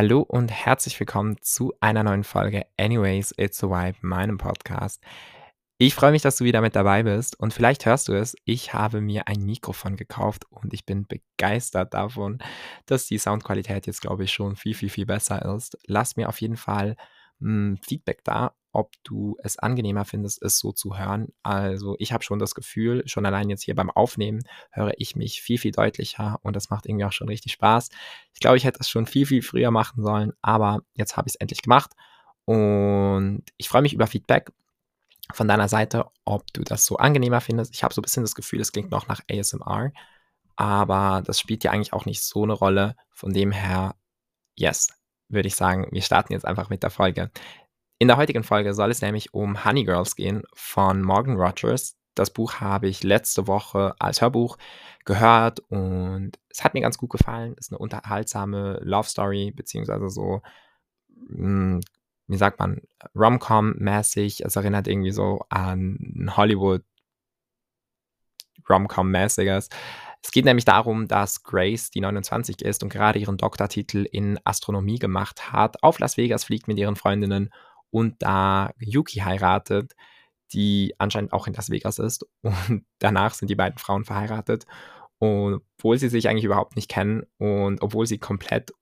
Hallo und herzlich willkommen zu einer neuen Folge Anyways, It's a Vibe, meinem Podcast. Ich freue mich, dass du wieder mit dabei bist und vielleicht hörst du es, ich habe mir ein Mikrofon gekauft und ich bin begeistert davon, dass die Soundqualität jetzt, glaube ich, schon viel, viel, viel besser ist. Lass mir auf jeden Fall hm, Feedback da, ob du es angenehmer findest, es so zu hören. Also ich habe schon das Gefühl, schon allein jetzt hier beim Aufnehmen höre ich mich viel, viel deutlicher und das macht irgendwie auch schon richtig Spaß. Ich glaube, ich hätte es schon viel, viel früher machen sollen, aber jetzt habe ich es endlich gemacht und ich freue mich über Feedback von deiner Seite, ob du das so angenehmer findest. Ich habe so ein bisschen das Gefühl, es klingt noch nach ASMR, aber das spielt ja eigentlich auch nicht so eine Rolle. Von dem her, yes, würde ich sagen, wir starten jetzt einfach mit der Folge. In der heutigen Folge soll es nämlich um Honey Girls gehen von Morgan Rogers. Das Buch habe ich letzte Woche als Hörbuch gehört und es hat mir ganz gut gefallen. Es ist eine unterhaltsame Love Story, beziehungsweise so hm, wie sagt man, Rom-Com-mäßig. Es erinnert irgendwie so an Hollywood Rom-Com-mäßiges. Es geht nämlich darum, dass Grace, die 29 ist und gerade ihren Doktortitel in Astronomie gemacht hat, auf Las Vegas fliegt mit ihren Freundinnen und da Yuki heiratet, die anscheinend auch in Las Vegas ist. Und danach sind die beiden Frauen verheiratet. Und obwohl sie sich eigentlich überhaupt nicht kennen und obwohl sie komplett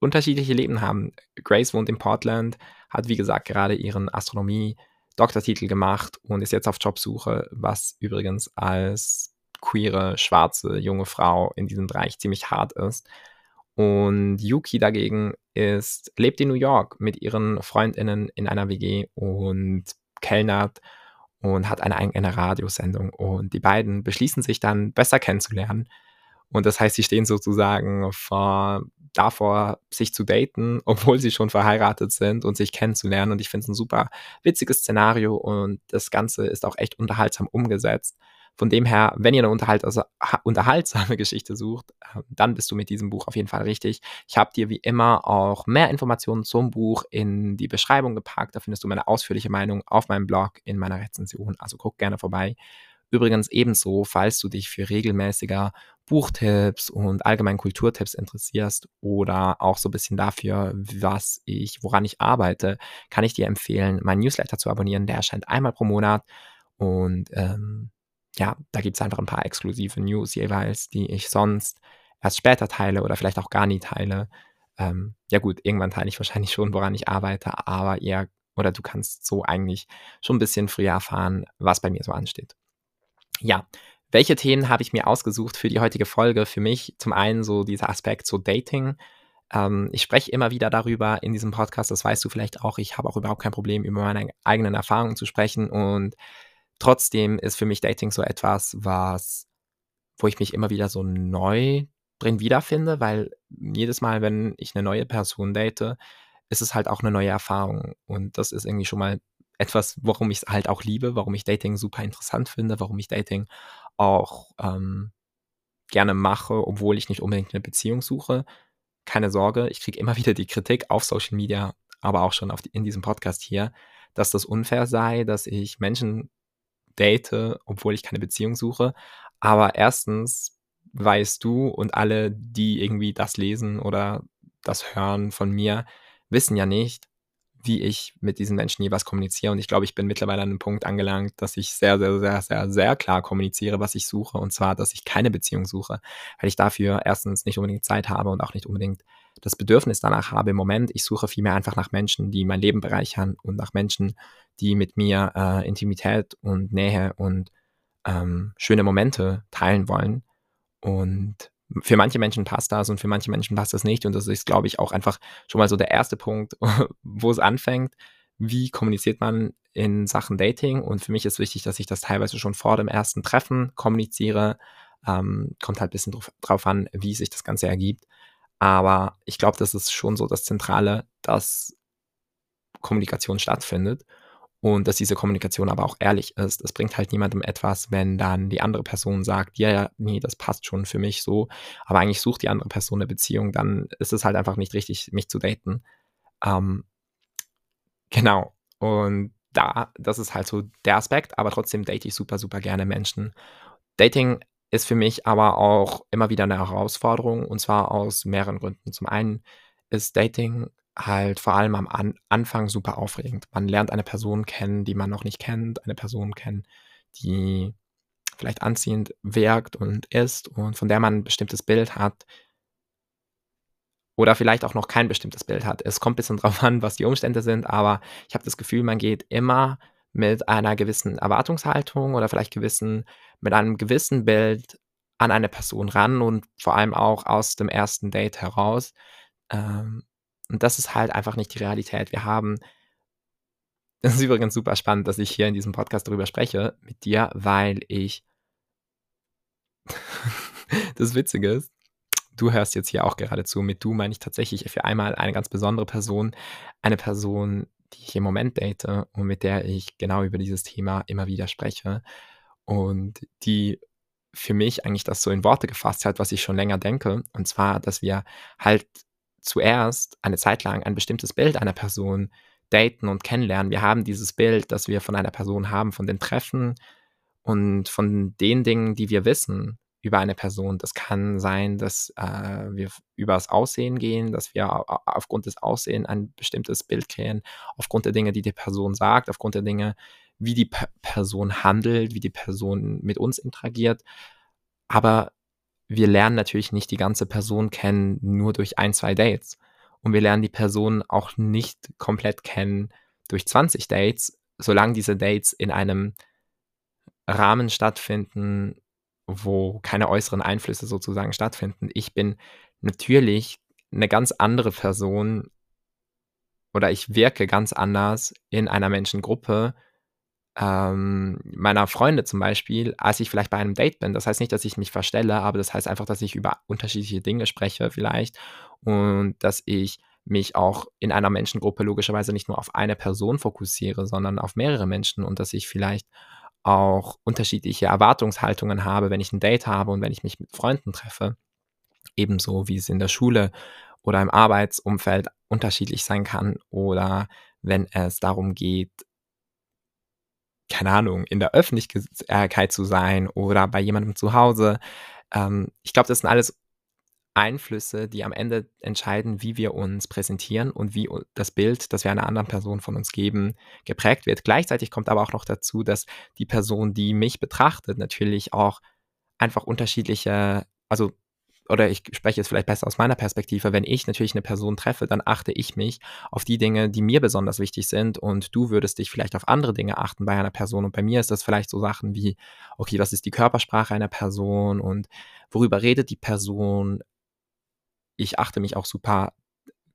unterschiedliche Leben haben. Grace wohnt in Portland, hat wie gesagt gerade ihren Astronomie-Doktortitel gemacht und ist jetzt auf Jobsuche, was übrigens als queere, schwarze, junge Frau in diesem Bereich ziemlich hart ist. Und Yuki dagegen ist, lebt in New York mit ihren Freundinnen in einer WG und kellnert und hat eine eigene Radiosendung. Und die beiden beschließen sich dann besser kennenzulernen. Und das heißt, sie stehen sozusagen vor davor, sich zu daten, obwohl sie schon verheiratet sind und sich kennenzulernen. Und ich finde es ein super witziges Szenario und das Ganze ist auch echt unterhaltsam umgesetzt. Von dem her, wenn ihr eine unterhalt also, unterhaltsame Geschichte sucht, ähm, dann bist du mit diesem Buch auf jeden Fall richtig. Ich habe dir wie immer auch mehr Informationen zum Buch in die Beschreibung gepackt. Da findest du meine ausführliche Meinung auf meinem Blog in meiner Rezension. Also guck gerne vorbei. Übrigens ebenso, falls du dich für regelmäßiger Buchtipps und allgemein Kulturtipps interessierst oder auch so ein bisschen dafür, was ich, woran ich arbeite, kann ich dir empfehlen, meinen Newsletter zu abonnieren. Der erscheint einmal pro Monat und ähm, ja, da gibt es einfach ein paar exklusive News jeweils, die ich sonst erst später teile oder vielleicht auch gar nie teile. Ähm, ja gut, irgendwann teile ich wahrscheinlich schon, woran ich arbeite, aber ihr oder du kannst so eigentlich schon ein bisschen früher erfahren, was bei mir so ansteht ja, welche Themen habe ich mir ausgesucht für die heutige Folge? Für mich zum einen so dieser Aspekt so Dating. Ähm, ich spreche immer wieder darüber in diesem Podcast, das weißt du vielleicht auch. Ich habe auch überhaupt kein Problem, über meine eigenen Erfahrungen zu sprechen. Und trotzdem ist für mich Dating so etwas, was, wo ich mich immer wieder so neu drin wiederfinde, weil jedes Mal, wenn ich eine neue Person date, ist es halt auch eine neue Erfahrung. Und das ist irgendwie schon mal etwas, warum ich es halt auch liebe, warum ich Dating super interessant finde, warum ich Dating auch ähm, gerne mache, obwohl ich nicht unbedingt eine Beziehung suche. Keine Sorge, ich kriege immer wieder die Kritik auf Social Media, aber auch schon die, in diesem Podcast hier, dass das unfair sei, dass ich Menschen date, obwohl ich keine Beziehung suche. Aber erstens weißt du und alle, die irgendwie das lesen oder das hören von mir, wissen ja nicht, wie ich mit diesen Menschen jeweils kommuniziere. Und ich glaube, ich bin mittlerweile an einem Punkt angelangt, dass ich sehr, sehr, sehr, sehr, sehr klar kommuniziere, was ich suche. Und zwar, dass ich keine Beziehung suche, weil ich dafür erstens nicht unbedingt Zeit habe und auch nicht unbedingt das Bedürfnis danach habe im Moment. Ich suche vielmehr einfach nach Menschen, die mein Leben bereichern und nach Menschen, die mit mir äh, Intimität und Nähe und ähm, schöne Momente teilen wollen. Und für manche Menschen passt das und für manche Menschen passt das nicht. Und das ist, glaube ich, auch einfach schon mal so der erste Punkt, wo es anfängt. Wie kommuniziert man in Sachen Dating? Und für mich ist wichtig, dass ich das teilweise schon vor dem ersten Treffen kommuniziere. Ähm, kommt halt ein bisschen drauf, drauf an, wie sich das Ganze ergibt. Aber ich glaube, das ist schon so das Zentrale, dass Kommunikation stattfindet und dass diese Kommunikation aber auch ehrlich ist. Es bringt halt niemandem etwas, wenn dann die andere Person sagt, ja, ja, nee, das passt schon für mich so, aber eigentlich sucht die andere Person eine Beziehung, dann ist es halt einfach nicht richtig, mich zu daten. Ähm, genau. Und da, das ist halt so der Aspekt, aber trotzdem date ich super, super gerne Menschen. Dating ist für mich aber auch immer wieder eine Herausforderung und zwar aus mehreren Gründen. Zum einen ist Dating halt vor allem am An Anfang super aufregend. Man lernt eine Person kennen, die man noch nicht kennt, eine Person kennen, die vielleicht anziehend wirkt und ist und von der man ein bestimmtes Bild hat oder vielleicht auch noch kein bestimmtes Bild hat. Es kommt ein bisschen drauf an, was die Umstände sind, aber ich habe das Gefühl, man geht immer mit einer gewissen Erwartungshaltung oder vielleicht gewissen mit einem gewissen Bild an eine Person ran und vor allem auch aus dem ersten Date heraus. Ähm, und das ist halt einfach nicht die Realität. Wir haben das ist übrigens super spannend, dass ich hier in diesem Podcast darüber spreche mit dir, weil ich das Witzige ist, du hörst jetzt hier auch gerade zu. Mit du meine ich tatsächlich für einmal eine ganz besondere Person, eine Person, die ich im Moment date und mit der ich genau über dieses Thema immer wieder spreche und die für mich eigentlich das so in Worte gefasst hat, was ich schon länger denke. Und zwar, dass wir halt zuerst eine Zeit lang ein bestimmtes Bild einer Person daten und kennenlernen. Wir haben dieses Bild, das wir von einer Person haben, von den Treffen und von den Dingen, die wir wissen über eine Person. Das kann sein, dass äh, wir über das Aussehen gehen, dass wir aufgrund des Aussehens ein bestimmtes Bild kreieren, aufgrund der Dinge, die die Person sagt, aufgrund der Dinge, wie die P Person handelt, wie die Person mit uns interagiert. Aber wir lernen natürlich nicht die ganze Person kennen nur durch ein, zwei Dates. Und wir lernen die Person auch nicht komplett kennen durch 20 Dates, solange diese Dates in einem Rahmen stattfinden, wo keine äußeren Einflüsse sozusagen stattfinden. Ich bin natürlich eine ganz andere Person oder ich wirke ganz anders in einer Menschengruppe, ähm, meiner Freunde zum Beispiel, als ich vielleicht bei einem Date bin. Das heißt nicht, dass ich mich verstelle, aber das heißt einfach, dass ich über unterschiedliche Dinge spreche vielleicht und dass ich mich auch in einer Menschengruppe logischerweise nicht nur auf eine Person fokussiere, sondern auf mehrere Menschen und dass ich vielleicht auch unterschiedliche Erwartungshaltungen habe, wenn ich ein Date habe und wenn ich mich mit Freunden treffe. Ebenso wie es in der Schule oder im Arbeitsumfeld unterschiedlich sein kann oder wenn es darum geht, keine Ahnung, in der Öffentlichkeit zu sein oder bei jemandem zu Hause. Ähm, ich glaube, das sind alles Einflüsse, die am Ende entscheiden, wie wir uns präsentieren und wie das Bild, das wir einer anderen Person von uns geben, geprägt wird. Gleichzeitig kommt aber auch noch dazu, dass die Person, die mich betrachtet, natürlich auch einfach unterschiedliche, also oder ich spreche jetzt vielleicht besser aus meiner Perspektive, wenn ich natürlich eine Person treffe, dann achte ich mich auf die Dinge, die mir besonders wichtig sind und du würdest dich vielleicht auf andere Dinge achten bei einer Person und bei mir ist das vielleicht so Sachen wie, okay, was ist die Körpersprache einer Person und worüber redet die Person? Ich achte mich auch super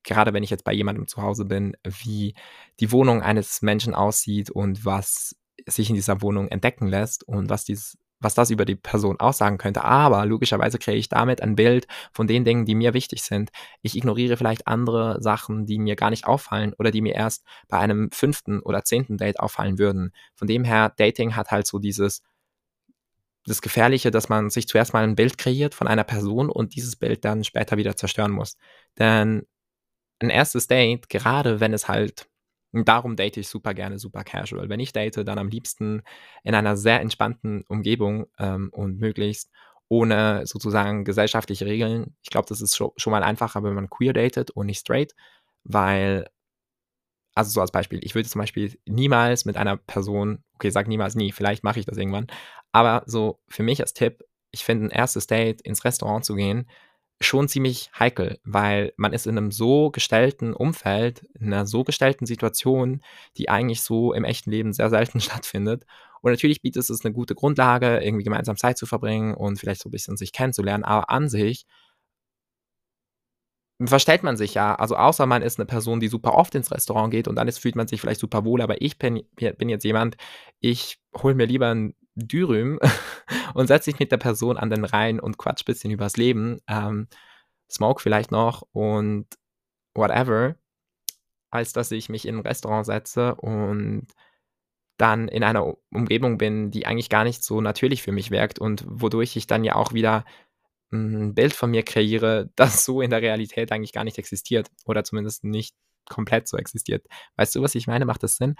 gerade wenn ich jetzt bei jemandem zu Hause bin, wie die Wohnung eines Menschen aussieht und was sich in dieser Wohnung entdecken lässt und was dieses was das über die Person aussagen könnte. Aber logischerweise kriege ich damit ein Bild von den Dingen, die mir wichtig sind. Ich ignoriere vielleicht andere Sachen, die mir gar nicht auffallen oder die mir erst bei einem fünften oder zehnten Date auffallen würden. Von dem her, Dating hat halt so dieses, das Gefährliche, dass man sich zuerst mal ein Bild kreiert von einer Person und dieses Bild dann später wieder zerstören muss. Denn ein erstes Date, gerade wenn es halt und darum date ich super gerne, super casual. Wenn ich date, dann am liebsten in einer sehr entspannten Umgebung ähm, und möglichst ohne sozusagen gesellschaftliche Regeln. Ich glaube, das ist schon, schon mal einfacher, wenn man queer datet und nicht straight, weil, also so als Beispiel, ich würde zum Beispiel niemals mit einer Person, okay, sag niemals nie, vielleicht mache ich das irgendwann, aber so für mich als Tipp, ich finde ein erstes Date ins Restaurant zu gehen, schon ziemlich heikel, weil man ist in einem so gestellten Umfeld, in einer so gestellten Situation, die eigentlich so im echten Leben sehr selten stattfindet. Und natürlich bietet es eine gute Grundlage, irgendwie gemeinsam Zeit zu verbringen und vielleicht so ein bisschen sich kennenzulernen, aber an sich verstellt man sich ja, also außer man ist eine Person, die super oft ins Restaurant geht und dann ist, fühlt man sich vielleicht super wohl, aber ich bin, bin jetzt jemand, ich hole mir lieber ein Dürüm und setze dich mit der Person an den Rhein und quatsch ein bisschen übers Leben, ähm, smoke vielleicht noch und whatever, als dass ich mich in ein Restaurant setze und dann in einer Umgebung bin, die eigentlich gar nicht so natürlich für mich wirkt und wodurch ich dann ja auch wieder ein Bild von mir kreiere, das so in der Realität eigentlich gar nicht existiert oder zumindest nicht komplett so existiert. Weißt du, was ich meine? Macht das Sinn?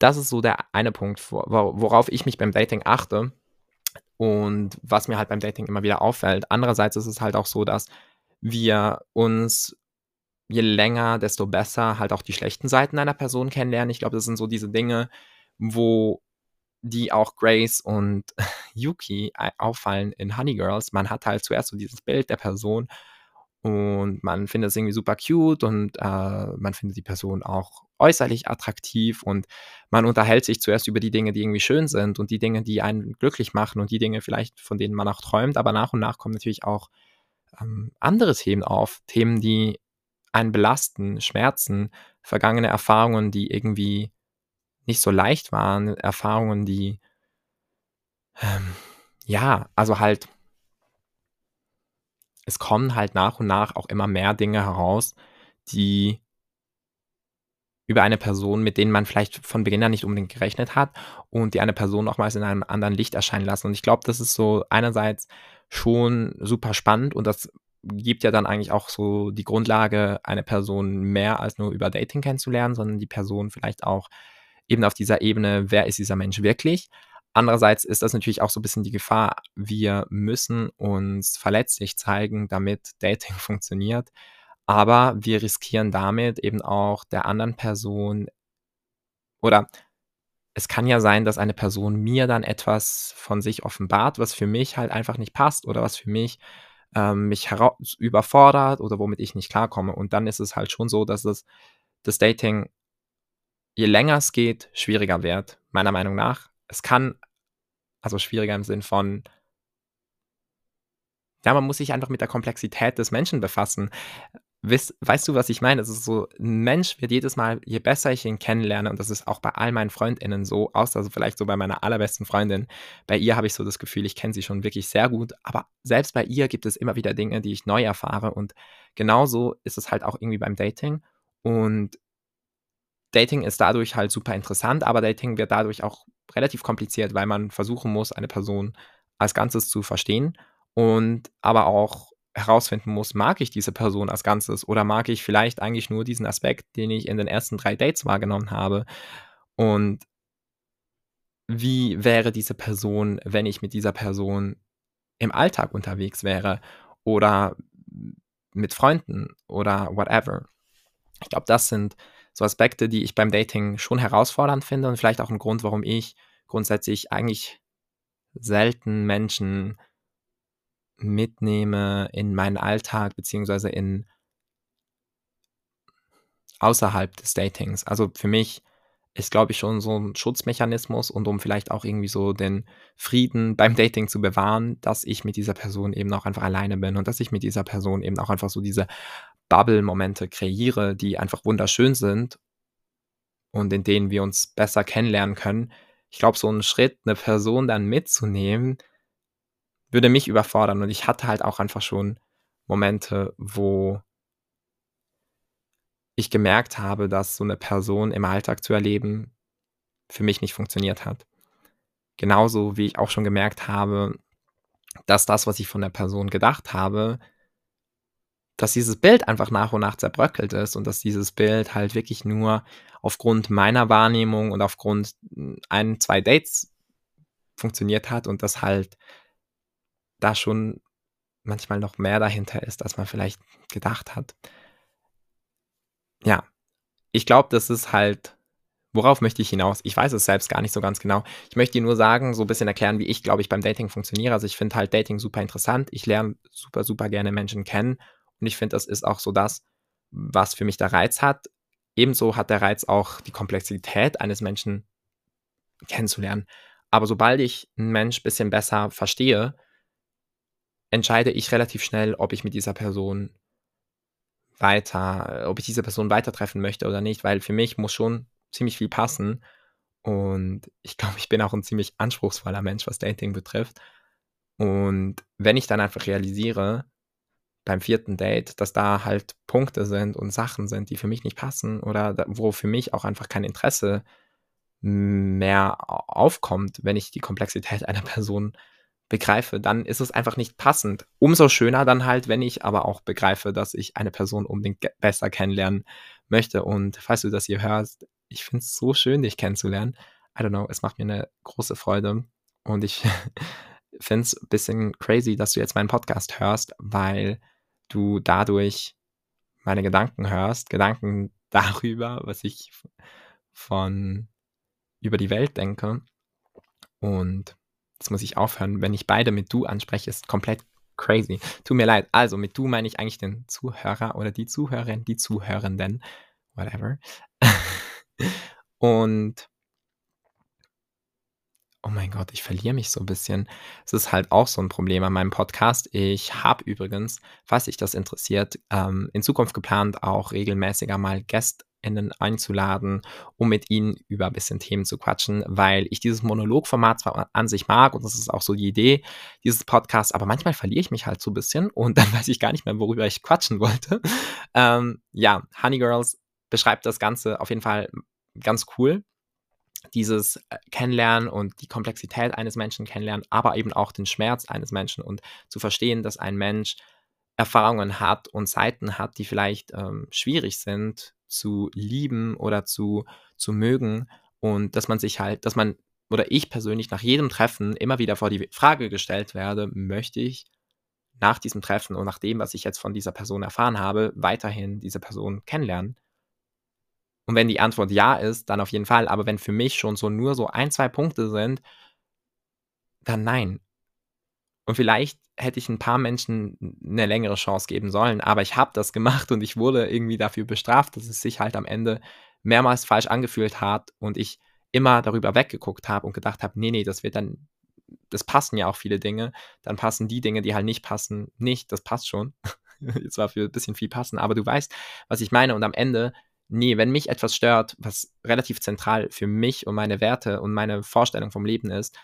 Das ist so der eine Punkt, worauf ich mich beim Dating achte und was mir halt beim Dating immer wieder auffällt. Andererseits ist es halt auch so, dass wir uns je länger, desto besser halt auch die schlechten Seiten einer Person kennenlernen. Ich glaube, das sind so diese Dinge, wo die auch Grace und Yuki auffallen in Honey Girls. Man hat halt zuerst so dieses Bild der Person und man findet es irgendwie super cute und äh, man findet die Person auch äußerlich attraktiv und man unterhält sich zuerst über die Dinge, die irgendwie schön sind und die Dinge, die einen glücklich machen und die Dinge vielleicht, von denen man auch träumt, aber nach und nach kommen natürlich auch ähm, andere Themen auf, Themen, die einen belasten, Schmerzen, vergangene Erfahrungen, die irgendwie nicht so leicht waren, Erfahrungen, die ähm, ja, also halt es kommen halt nach und nach auch immer mehr Dinge heraus, die über eine Person, mit denen man vielleicht von Beginn an nicht unbedingt gerechnet hat und die eine Person nochmals in einem anderen Licht erscheinen lassen. Und ich glaube, das ist so einerseits schon super spannend und das gibt ja dann eigentlich auch so die Grundlage, eine Person mehr als nur über Dating kennenzulernen, sondern die Person vielleicht auch eben auf dieser Ebene, wer ist dieser Mensch wirklich? Andererseits ist das natürlich auch so ein bisschen die Gefahr, wir müssen uns verletzlich zeigen, damit Dating funktioniert. Aber wir riskieren damit eben auch der anderen Person oder es kann ja sein, dass eine Person mir dann etwas von sich offenbart, was für mich halt einfach nicht passt oder was für mich ähm, mich überfordert oder womit ich nicht klarkomme. Und dann ist es halt schon so, dass es das Dating, je länger es geht, schwieriger wird, meiner Meinung nach. Es kann, also schwieriger im Sinn von, ja, man muss sich einfach mit der Komplexität des Menschen befassen. Weißt, weißt du, was ich meine? Es ist so, ein Mensch wird jedes Mal, je besser ich ihn kennenlerne, und das ist auch bei all meinen FreundInnen so, außer vielleicht so bei meiner allerbesten Freundin, bei ihr habe ich so das Gefühl, ich kenne sie schon wirklich sehr gut, aber selbst bei ihr gibt es immer wieder Dinge, die ich neu erfahre und genauso ist es halt auch irgendwie beim Dating und Dating ist dadurch halt super interessant, aber Dating wird dadurch auch relativ kompliziert, weil man versuchen muss, eine Person als Ganzes zu verstehen und aber auch herausfinden muss, mag ich diese Person als Ganzes oder mag ich vielleicht eigentlich nur diesen Aspekt, den ich in den ersten drei Dates wahrgenommen habe. Und wie wäre diese Person, wenn ich mit dieser Person im Alltag unterwegs wäre oder mit Freunden oder whatever. Ich glaube, das sind so Aspekte, die ich beim Dating schon herausfordernd finde und vielleicht auch ein Grund, warum ich grundsätzlich eigentlich selten Menschen mitnehme in meinen Alltag beziehungsweise in außerhalb des Datings. Also für mich ist, glaube ich, schon so ein Schutzmechanismus und um vielleicht auch irgendwie so den Frieden beim Dating zu bewahren, dass ich mit dieser Person eben auch einfach alleine bin und dass ich mit dieser Person eben auch einfach so diese Bubble-Momente kreiere, die einfach wunderschön sind und in denen wir uns besser kennenlernen können. Ich glaube, so einen Schritt, eine Person dann mitzunehmen, würde mich überfordern. Und ich hatte halt auch einfach schon Momente, wo ich gemerkt habe, dass so eine Person im Alltag zu erleben für mich nicht funktioniert hat. Genauso wie ich auch schon gemerkt habe, dass das, was ich von der Person gedacht habe, dass dieses Bild einfach nach und nach zerbröckelt ist und dass dieses Bild halt wirklich nur aufgrund meiner Wahrnehmung und aufgrund ein, zwei Dates funktioniert hat und das halt da schon manchmal noch mehr dahinter ist, als man vielleicht gedacht hat. Ja, ich glaube, das ist halt, worauf möchte ich hinaus? Ich weiß es selbst gar nicht so ganz genau. Ich möchte dir nur sagen, so ein bisschen erklären, wie ich, glaube ich, beim Dating funktioniere. Also ich finde halt Dating super interessant. Ich lerne super, super gerne Menschen kennen. Und ich finde, das ist auch so das, was für mich der Reiz hat. Ebenso hat der Reiz auch die Komplexität eines Menschen kennenzulernen. Aber sobald ich einen Mensch ein bisschen besser verstehe, entscheide ich relativ schnell, ob ich mit dieser Person weiter, ob ich diese Person weiter treffen möchte oder nicht, weil für mich muss schon ziemlich viel passen. Und ich glaube, ich bin auch ein ziemlich anspruchsvoller Mensch, was Dating betrifft. Und wenn ich dann einfach realisiere, beim vierten Date, dass da halt Punkte sind und Sachen sind, die für mich nicht passen oder wo für mich auch einfach kein Interesse mehr aufkommt, wenn ich die Komplexität einer Person begreife, dann ist es einfach nicht passend. Umso schöner dann halt, wenn ich aber auch begreife, dass ich eine Person unbedingt besser kennenlernen möchte. Und falls du das hier hörst, ich finde es so schön, dich kennenzulernen. I don't know, es macht mir eine große Freude. Und ich finde es ein bisschen crazy, dass du jetzt meinen Podcast hörst, weil du dadurch meine Gedanken hörst, Gedanken darüber, was ich von über die Welt denke. Und jetzt muss ich aufhören, wenn ich beide mit du anspreche, ist komplett crazy. Tut mir leid. Also mit du meine ich eigentlich den Zuhörer oder die Zuhörerin, die Zuhörenden, whatever. Und oh mein Gott, ich verliere mich so ein bisschen. Es ist halt auch so ein Problem an meinem Podcast. Ich habe übrigens, falls sich das interessiert, ähm, in Zukunft geplant, auch regelmäßiger mal GästInnen einzuladen, um mit ihnen über ein bisschen Themen zu quatschen, weil ich dieses Monologformat zwar an sich mag und das ist auch so die Idee dieses Podcasts, aber manchmal verliere ich mich halt so ein bisschen und dann weiß ich gar nicht mehr, worüber ich quatschen wollte. Ähm, ja, Honey Girls beschreibt das Ganze auf jeden Fall ganz cool. Dieses äh, Kennenlernen und die Komplexität eines Menschen kennenlernen, aber eben auch den Schmerz eines Menschen und zu verstehen, dass ein Mensch Erfahrungen hat und Seiten hat, die vielleicht ähm, schwierig sind zu lieben oder zu, zu mögen und dass man sich halt, dass man oder ich persönlich nach jedem Treffen immer wieder vor die Frage gestellt werde, möchte ich nach diesem Treffen und nach dem, was ich jetzt von dieser Person erfahren habe, weiterhin diese Person kennenlernen? Und wenn die Antwort ja ist, dann auf jeden Fall. Aber wenn für mich schon so nur so ein, zwei Punkte sind, dann nein. Und vielleicht hätte ich ein paar Menschen eine längere Chance geben sollen, aber ich habe das gemacht und ich wurde irgendwie dafür bestraft, dass es sich halt am Ende mehrmals falsch angefühlt hat und ich immer darüber weggeguckt habe und gedacht habe, nee, nee, das wird dann das passen ja auch viele Dinge, dann passen die Dinge, die halt nicht passen, nicht, das passt schon. Jetzt war für ein bisschen viel passen, aber du weißt, was ich meine und am Ende nee, wenn mich etwas stört, was relativ zentral für mich und meine Werte und meine Vorstellung vom Leben ist,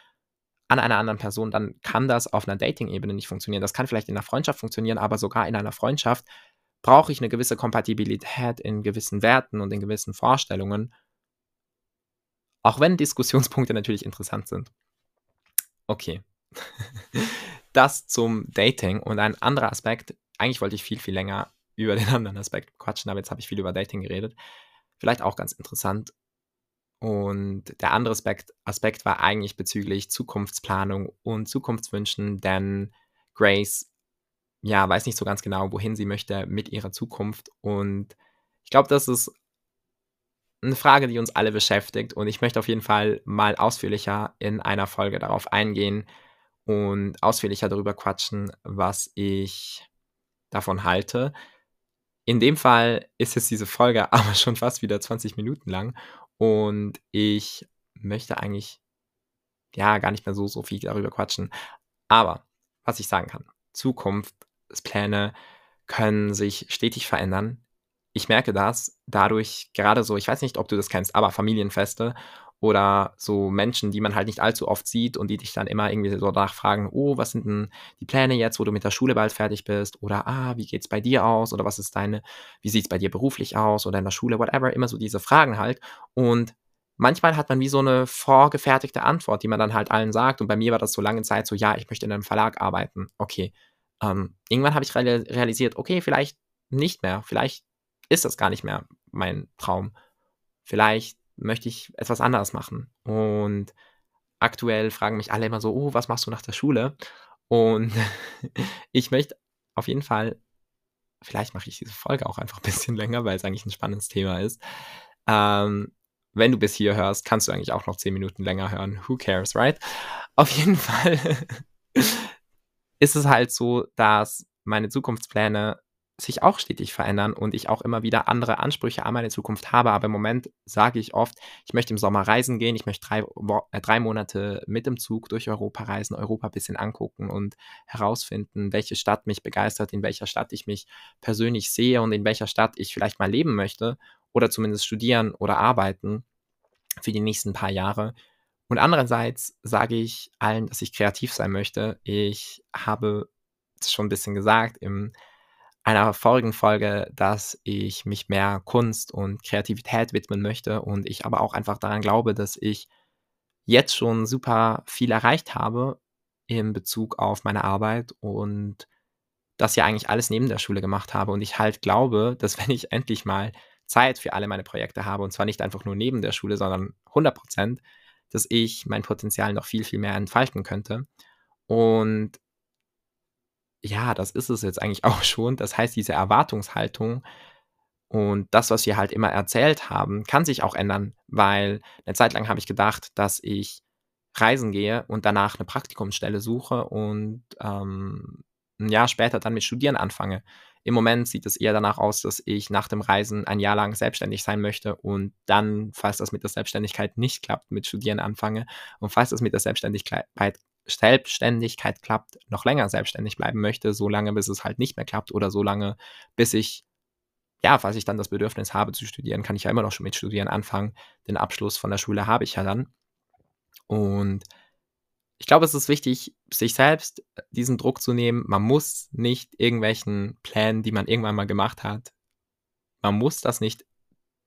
an einer anderen Person, dann kann das auf einer Dating-Ebene nicht funktionieren. Das kann vielleicht in einer Freundschaft funktionieren, aber sogar in einer Freundschaft brauche ich eine gewisse Kompatibilität in gewissen Werten und in gewissen Vorstellungen. Auch wenn Diskussionspunkte natürlich interessant sind. Okay. das zum Dating und ein anderer Aspekt. Eigentlich wollte ich viel, viel länger über den anderen Aspekt quatschen, aber jetzt habe ich viel über Dating geredet. Vielleicht auch ganz interessant. Und der andere Aspekt, Aspekt war eigentlich bezüglich Zukunftsplanung und Zukunftswünschen, denn Grace, ja, weiß nicht so ganz genau, wohin sie möchte mit ihrer Zukunft. Und ich glaube, das ist eine Frage, die uns alle beschäftigt. Und ich möchte auf jeden Fall mal ausführlicher in einer Folge darauf eingehen und ausführlicher darüber quatschen, was ich davon halte. In dem Fall ist jetzt diese Folge aber schon fast wieder 20 Minuten lang und ich möchte eigentlich, ja, gar nicht mehr so, so viel darüber quatschen. Aber was ich sagen kann, Zukunftspläne können sich stetig verändern. Ich merke das dadurch gerade so, ich weiß nicht, ob du das kennst, aber Familienfeste oder so Menschen, die man halt nicht allzu oft sieht und die dich dann immer irgendwie so nachfragen, oh, was sind denn die Pläne jetzt, wo du mit der Schule bald fertig bist? Oder ah, wie geht's bei dir aus? Oder was ist deine, wie sieht's bei dir beruflich aus oder in der Schule, whatever, immer so diese Fragen halt. Und manchmal hat man wie so eine vorgefertigte Antwort, die man dann halt allen sagt. Und bei mir war das so lange Zeit so, ja, ich möchte in einem Verlag arbeiten. Okay. Ähm, irgendwann habe ich realisiert, okay, vielleicht nicht mehr. Vielleicht ist das gar nicht mehr mein Traum. Vielleicht möchte ich etwas anderes machen. Und aktuell fragen mich alle immer so, oh, was machst du nach der Schule? Und ich möchte auf jeden Fall, vielleicht mache ich diese Folge auch einfach ein bisschen länger, weil es eigentlich ein spannendes Thema ist. Ähm, wenn du bis hier hörst, kannst du eigentlich auch noch zehn Minuten länger hören. Who cares, right? Auf jeden Fall ist es halt so, dass meine Zukunftspläne sich auch stetig verändern und ich auch immer wieder andere Ansprüche an meine Zukunft habe. Aber im Moment sage ich oft, ich möchte im Sommer reisen gehen, ich möchte drei, äh, drei Monate mit dem Zug durch Europa reisen, Europa ein bisschen angucken und herausfinden, welche Stadt mich begeistert, in welcher Stadt ich mich persönlich sehe und in welcher Stadt ich vielleicht mal leben möchte oder zumindest studieren oder arbeiten für die nächsten paar Jahre. Und andererseits sage ich allen, dass ich kreativ sein möchte. Ich habe es schon ein bisschen gesagt im einer vorigen Folge, dass ich mich mehr Kunst und Kreativität widmen möchte und ich aber auch einfach daran glaube, dass ich jetzt schon super viel erreicht habe in Bezug auf meine Arbeit und das ja eigentlich alles neben der Schule gemacht habe und ich halt glaube, dass wenn ich endlich mal Zeit für alle meine Projekte habe und zwar nicht einfach nur neben der Schule, sondern 100 Prozent, dass ich mein Potenzial noch viel, viel mehr entfalten könnte. Und ja, das ist es jetzt eigentlich auch schon. Das heißt, diese Erwartungshaltung Und das, was wir halt immer erzählt haben, kann sich auch ändern, weil eine Zeit lang habe ich gedacht, dass ich reisen gehe und danach eine Praktikumsstelle suche und ähm, ein Jahr später dann mit Studieren anfange. Im Moment sieht es eher danach aus, dass ich nach dem Reisen ein Jahr lang selbstständig sein möchte und dann, falls das mit der Selbstständigkeit nicht klappt, mit Studieren anfange und falls das mit der Selbstständigkeit, Selbstständigkeit klappt, noch länger selbstständig bleiben möchte, so lange, bis es halt nicht mehr klappt oder so lange, bis ich, ja, falls ich dann das Bedürfnis habe zu studieren, kann ich ja immer noch schon mit Studieren anfangen. Den Abschluss von der Schule habe ich ja dann. Und ich glaube, es ist wichtig, sich selbst äh, diesen Druck zu nehmen. Man muss nicht irgendwelchen Plänen, die man irgendwann mal gemacht hat, man muss das nicht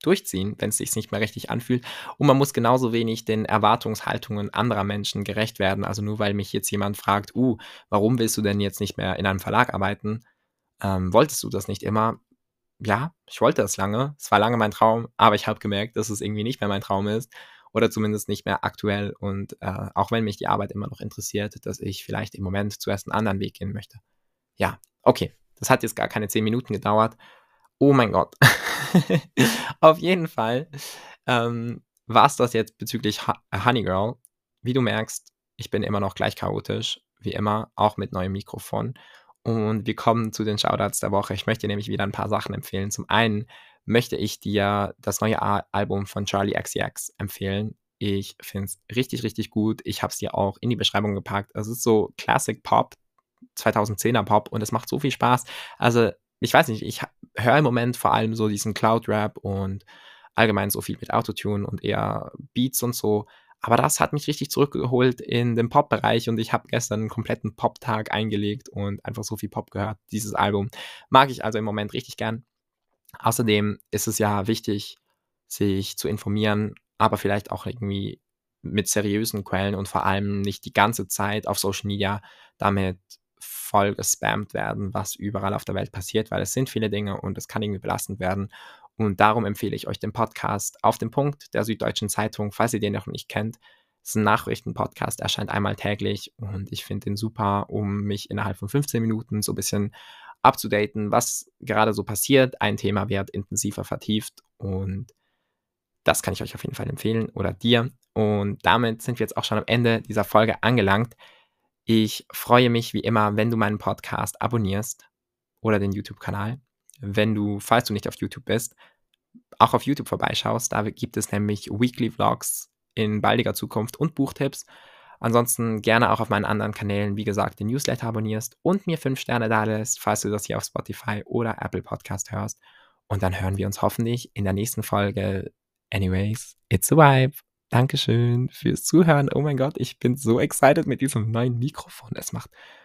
durchziehen, wenn es sich nicht mehr richtig anfühlt. Und man muss genauso wenig den Erwartungshaltungen anderer Menschen gerecht werden. Also nur weil mich jetzt jemand fragt, uh, warum willst du denn jetzt nicht mehr in einem Verlag arbeiten? Ähm, wolltest du das nicht immer? Ja, ich wollte das lange. Es war lange mein Traum, aber ich habe gemerkt, dass es irgendwie nicht mehr mein Traum ist oder zumindest nicht mehr aktuell. Und äh, auch wenn mich die Arbeit immer noch interessiert, dass ich vielleicht im Moment zuerst einen anderen Weg gehen möchte. Ja, okay. Das hat jetzt gar keine zehn Minuten gedauert. Oh mein Gott. Auf jeden Fall ähm, war es das jetzt bezüglich Honey Girl. Wie du merkst, ich bin immer noch gleich chaotisch, wie immer, auch mit neuem Mikrofon. Und wir kommen zu den Shoutouts der Woche. Ich möchte nämlich wieder ein paar Sachen empfehlen. Zum einen möchte ich dir das neue Album von Charlie XCX empfehlen. Ich finde es richtig, richtig gut. Ich habe es dir auch in die Beschreibung gepackt. Es ist so Classic Pop, 2010er Pop und es macht so viel Spaß. Also, ich weiß nicht, ich höre im Moment vor allem so diesen Cloud Rap und allgemein so viel mit Autotune und eher Beats und so. Aber das hat mich richtig zurückgeholt in den Pop-Bereich und ich habe gestern einen kompletten Pop-Tag eingelegt und einfach so viel Pop gehört. Dieses Album mag ich also im Moment richtig gern. Außerdem ist es ja wichtig, sich zu informieren, aber vielleicht auch irgendwie mit seriösen Quellen und vor allem nicht die ganze Zeit auf Social Media damit voll gespammt werden, was überall auf der Welt passiert, weil es sind viele Dinge und es kann irgendwie belastend werden. Und darum empfehle ich euch den Podcast auf dem Punkt der Süddeutschen Zeitung, falls ihr den noch nicht kennt. Es ist ein Nachrichtenpodcast, erscheint einmal täglich und ich finde den super, um mich innerhalb von 15 Minuten so ein bisschen abzudaten, was gerade so passiert. Ein Thema wird intensiver vertieft und das kann ich euch auf jeden Fall empfehlen oder dir. Und damit sind wir jetzt auch schon am Ende dieser Folge angelangt. Ich freue mich wie immer, wenn du meinen Podcast abonnierst oder den YouTube-Kanal. Wenn du, falls du nicht auf YouTube bist, auch auf YouTube vorbeischaust. Da gibt es nämlich Weekly Vlogs in baldiger Zukunft und Buchtipps. Ansonsten gerne auch auf meinen anderen Kanälen, wie gesagt, den Newsletter abonnierst und mir fünf Sterne da lässt, falls du das hier auf Spotify oder Apple Podcast hörst. Und dann hören wir uns hoffentlich in der nächsten Folge. Anyways, it's a vibe. Dankeschön fürs Zuhören. Oh mein Gott, ich bin so excited mit diesem neuen Mikrofon. Es macht